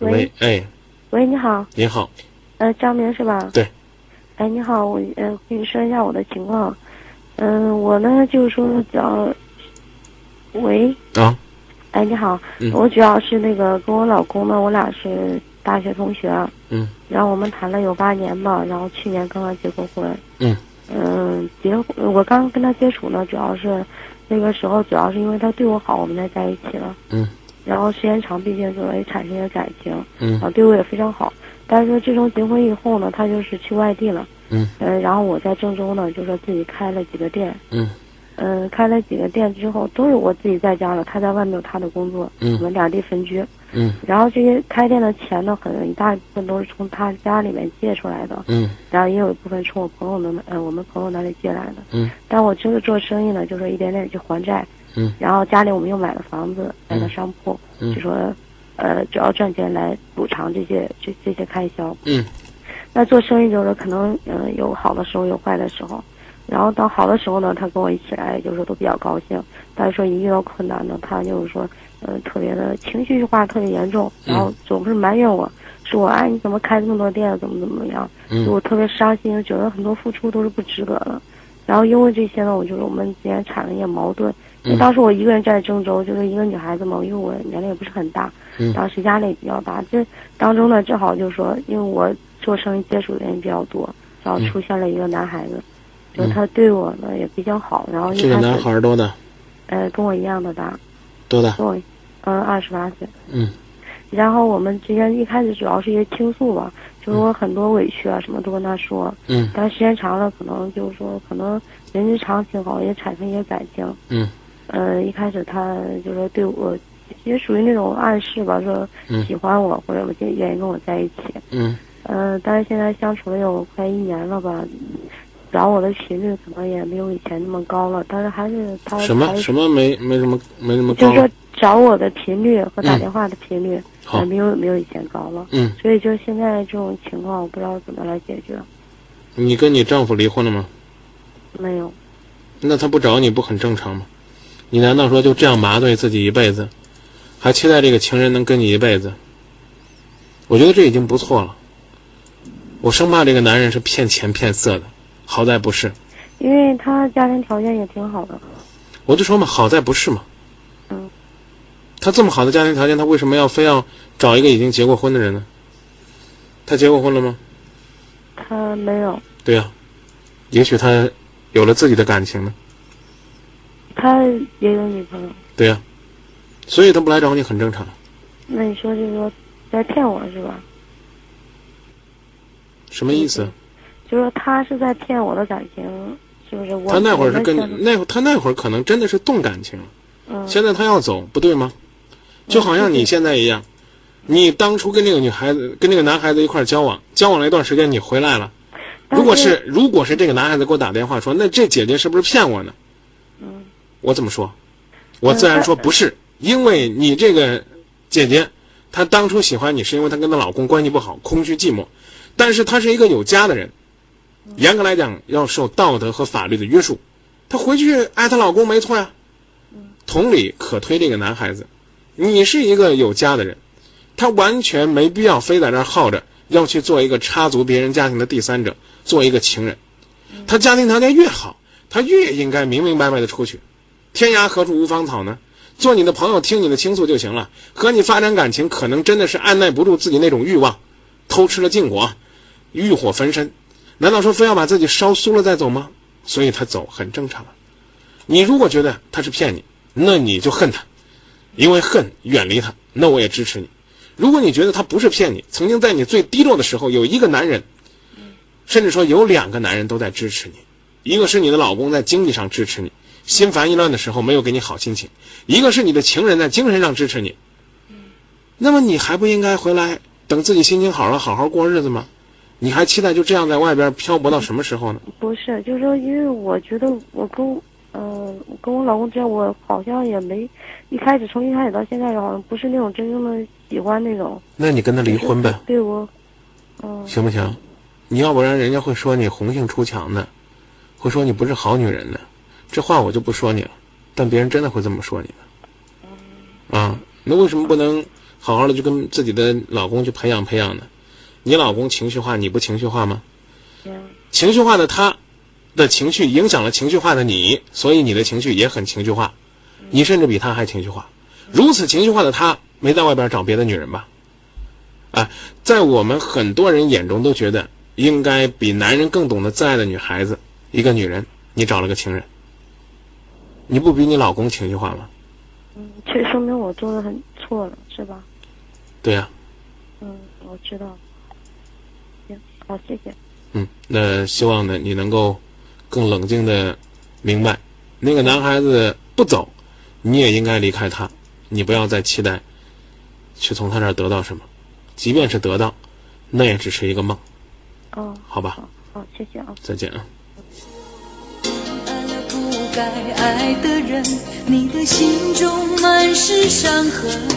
喂，哎，喂，你好，你好，呃，张明是吧？对。哎，你好，我呃跟你说一下我的情况，嗯、我呢就是说主要，喂，啊，哎，你好，嗯。我主要是那个跟我老公呢，我俩是大学同学，嗯。然后我们谈了有八年吧，然后去年刚刚结过婚，嗯。嗯，结婚我刚跟他接触呢，主要是那个时候主要是因为他对我好，我们才在一起了，嗯然后时间长，毕竟就也产生了感情，嗯啊，对我也非常好。但是自从结婚以后呢，他就是去外地了，嗯嗯，然后我在郑州呢，就说自己开了几个店，嗯嗯，开了几个店之后，都是我自己在家了，他在外面有他的工作，嗯我们两地分居。嗯然后这些开店的钱呢，很一大部分都是从他家里面借出来的，嗯然后也有一部分从我朋友们，呃，我们朋友那里借来的。嗯但我就是做生意呢，就说一点点去还债，嗯。然后家里我们又买了房子，买了商铺，嗯。就说，呃，主要赚钱来补偿这些这这些开销。嗯。那做生意就是可能嗯、呃有好的时候有坏的时候，然后到好的时候呢，他跟我一起来就是说都比较高兴，但是说一遇到困难呢，他就是说呃特别的情绪化特别严重，然后总是埋怨我，说我哎你怎么开这么多店，怎么怎么样，嗯。我特别伤心，觉得很多付出都是不值得的。然后因为这些呢，我就是我们之间产生一些矛盾。因为嗯当时我一个人在郑州，就是一个女孩子嘛，因为我年龄也不是很大，嗯当时压力也比较大。这当中呢，正好就是说，因为我做生意接触的人比较多，然后嗯出现了一个男孩子，就是他对我呢也比较好，然后一这个男孩多大？呃跟我一样的大，多大？跟我嗯二十八岁。嗯然后我们之间一开始主要是一些倾诉吧，就是我很多委屈啊什么都跟他说，嗯。但时间长了，可能就是说，可能人之常情好，也产生一些感情。嗯。呃，一开始他就说对我，也属于那种暗示吧，说嗯。喜欢我或者我就愿意跟我在一起。嗯。呃，但是现在相处了有快一年了吧，找我的频率可能也没有以前那么高了，但是还是他什么什么没没什么没什么高就是说找我的频率和打电话的频率，好呃没有没有以前高了。嗯，所以就现在这种情况，我不知道怎么来解决。你跟你丈夫离婚了吗？没有，那他不找你不很正常吗？你难道说就这样麻醉自己一辈子，还期待这个情人能跟你一辈子？我觉得这已经不错了。我生怕这个男人是骗钱骗色的，好在不是。因为他家庭条件也挺好的。我就说嘛，好在不是嘛。嗯。他这么好的家庭条件，他为什么要非要找一个已经结过婚的人呢？他结过婚了吗？他没有，对呀、也许他有了自己的感情呢。他也有女朋友。对呀、所以他不来找你很正常。那你说就是说在骗我是吧？什么意思？就是说他是在骗我的感情，是不是？我他那会儿是跟那会他那会儿可能真的是动感情，嗯现在他要走，不对吗？就好像你现在一样，你当初跟那个女孩子、跟那个男孩子一块儿交往，交往了一段时间，你回来了。如果是如果是这个男孩子给我打电话说，那这姐姐是不是骗我呢？嗯，我怎么说？我自然说不是，因为你这个姐姐，她当初喜欢你是因为她跟她老公关系不好，空虚寂寞，但是她是一个有家的人，严格来讲要受道德和法律的约束，她回去爱她老公没错呀。同理可推这个男孩子，你是一个有家的人，他完全没必要非在那儿耗着，要去做一个插足别人家庭的第三者，做一个情人。他家庭条件越好，他越应该明明白白的出去。天涯何处无芳草呢？做你的朋友，听你的倾诉就行了。和你发展感情，可能真的是按耐不住自己那种欲望，偷吃了禁果，欲火焚身。难道说非要把自己烧酥了再走吗？所以他走很正常。你如果觉得他是骗你，那你就恨他，因为恨远离他，那我也支持你。如果你觉得他不是骗你，曾经在你最低落的时候有一个男人，甚至说有两个男人都在支持你，一个是你的老公在经济上支持你，心烦意乱的时候没有给你好心情；一个是你的情人在精神上支持你。那么你还不应该回来等自己心情好了好好过日子吗？你还期待就这样在外边漂泊到什么时候呢？不是，就是说，因为我觉得我跟呃我跟我老公之间，我好像也没一开始从一开始到现在，好像不是那种真正的喜欢那种。那你跟他离婚呗，对我，嗯、行不行？你要不然人家会说你红杏出墙的，会说你不是好女人的。这话我就不说你了，但别人真的会这么说你的。啊，那为什么不能好好的就跟自己的老公去培养培养呢。你老公情绪化，你不情绪化吗？情绪化的他，的情绪影响了情绪化的你，所以你的情绪也很情绪化。你甚至比他还情绪化。如此情绪化的他，没在外边找别的女人吧？啊，在我们很多人眼中都觉得，应该比男人更懂得自爱的女孩子，一个女人，你找了个情人，你不比你老公情绪化吗？嗯，这说明我做的很错了，是吧？对呀。嗯，我知道。行，好，谢谢。嗯，那希望呢，你能够更冷静的明白，那个男孩子不走，你也应该离开他，你不要再期待去从他这儿得到什么。即便是得到，那也只是一个梦。哦，好吧。好，谢谢啊。再见啊。爱了不该爱的人，你的心中满是伤痕。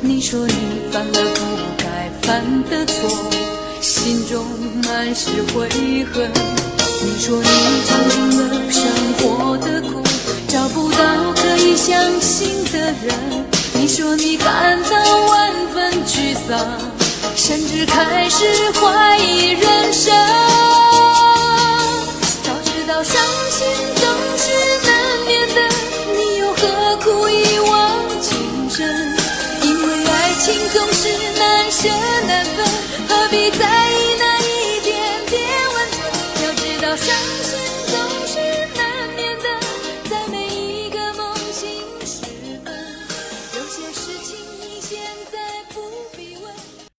你说你犯了不该犯的错，心中满是悔恨。你说你尝尽了生活的苦，找不到可以相信的人。你说你感到万分沮丧。甚至开始怀疑人生。早知道伤心总是难免的，你又何苦一往情深？因为爱情总是难舍难分，何必在意